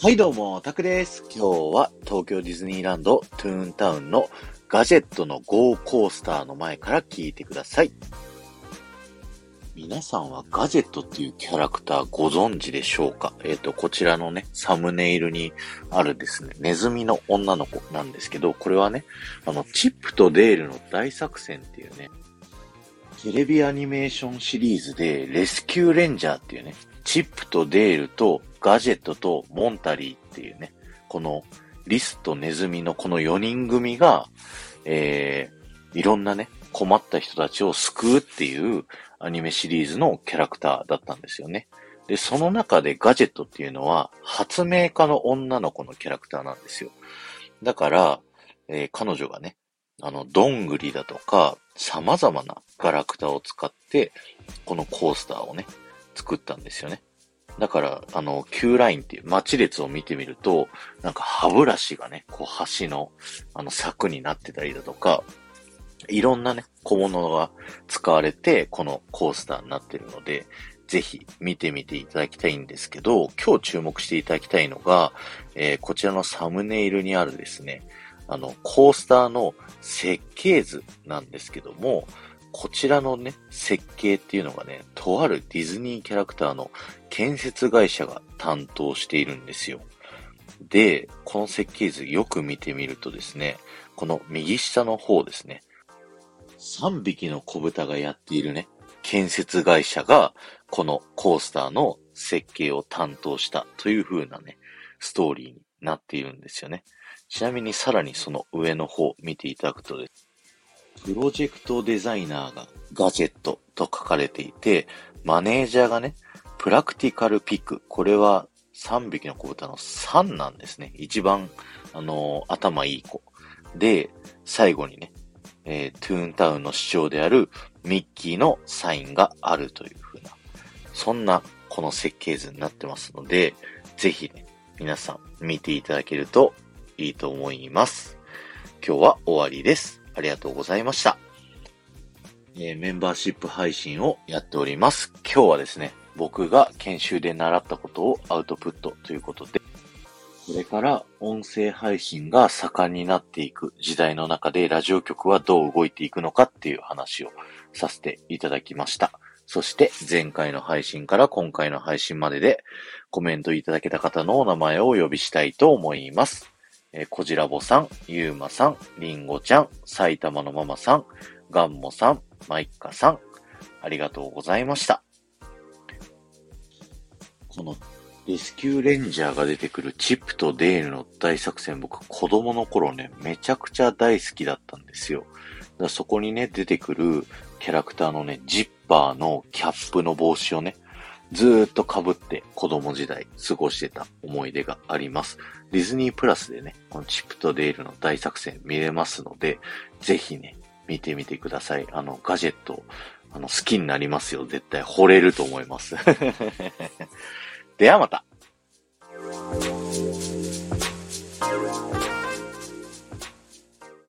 はいどうも、タクです。今日は東京ディズニーランドトゥーンタウンのガジェットの GO コースターの前から聞いてください。皆さんはガジェットっていうキャラクターご存知でしょうか？えっ、ー、と、こちらのね、サムネイルにあるですね、ネズミの女の子なんですけど、これはね、あの、チップとデールの大作戦っていうね、テレビアニメーションシリーズで、レスキューレンジャーっていうね、チップとデールとガジェットとモンタリーっていうね、このリスとネズミのこの4人組が、えー、いろんなね、困った人たちを救うっていうアニメシリーズのキャラクターだったんですよね。で、その中でガジェットっていうのは発明家の女の子のキャラクターなんですよ。だから、えー、彼女がね、あの、どんぐりだとか、様々なガラクタを使って、このコースターをね、作ったんですよね。だから、あの、Q ラインっていう待ち列を見てみると、なんか歯ブラシがね、こう橋の、あの柵になってたりだとか、いろんなね、小物が使われて、このコースターになってるので、ぜひ見てみていただきたいんですけど、今日注目していただきたいのが、えー、こちらのサムネイルにあるですね、あの、コースターの設計図なんですけども、こちらのね、設計っていうのがね、とあるディズニーキャラクターの建設会社が担当しているんですよ。で、この設計図よく見てみるとですね、この右下の方ですね、3匹の子豚がやっているね、建設会社が、このコースターの設計を担当したという風なね、ストーリーになっているんですよね。ちなみにさらにその上の方見ていただくとです。プロジェクトデザイナーがガジェットと書かれていて、マネージャーがね、プラクティカルピック。これは3匹の子豚の3なんですね。一番、あのー、頭いい子。で、最後にね、えー、トゥーンタウンの市長であるミッキーのサインがあるという風な、そんなこの設計図になってますので、ぜひね、皆さん見ていただけるといいと思います。今日は終わりです。ありがとうございました。えー、メンバーシップ配信をやっております。今日はですね、僕が研修で習ったことをアウトプットということで、これから音声配信が盛んになっていく時代の中でラジオ局はどう動いていくのかっていう話をさせていただきました。そして前回の配信から今回の配信まででコメントいただけた方のお名前をお呼びしたいと思います。えー、こじらぼさん、ゆうまさん、りんごちゃん、埼玉のママさん、がんもさん、まいっかさん、ありがとうございました。このレスキューレンジャーが出てくるチップとデールの大作戦、僕子供の頃ね、めちゃくちゃ大好きだったんですよ。だそこにね、出てくるキャラクターのね、ジッパーのキャップの帽子をね、ずっと被って子供時代過ごしてた思い出があります。ディズニープラスでね、このチップとデールの大作戦見れますので、ぜひね、見てみてください。あの、ガジェット、あの、好きになりますよ。絶対惚れると思います。ではまた。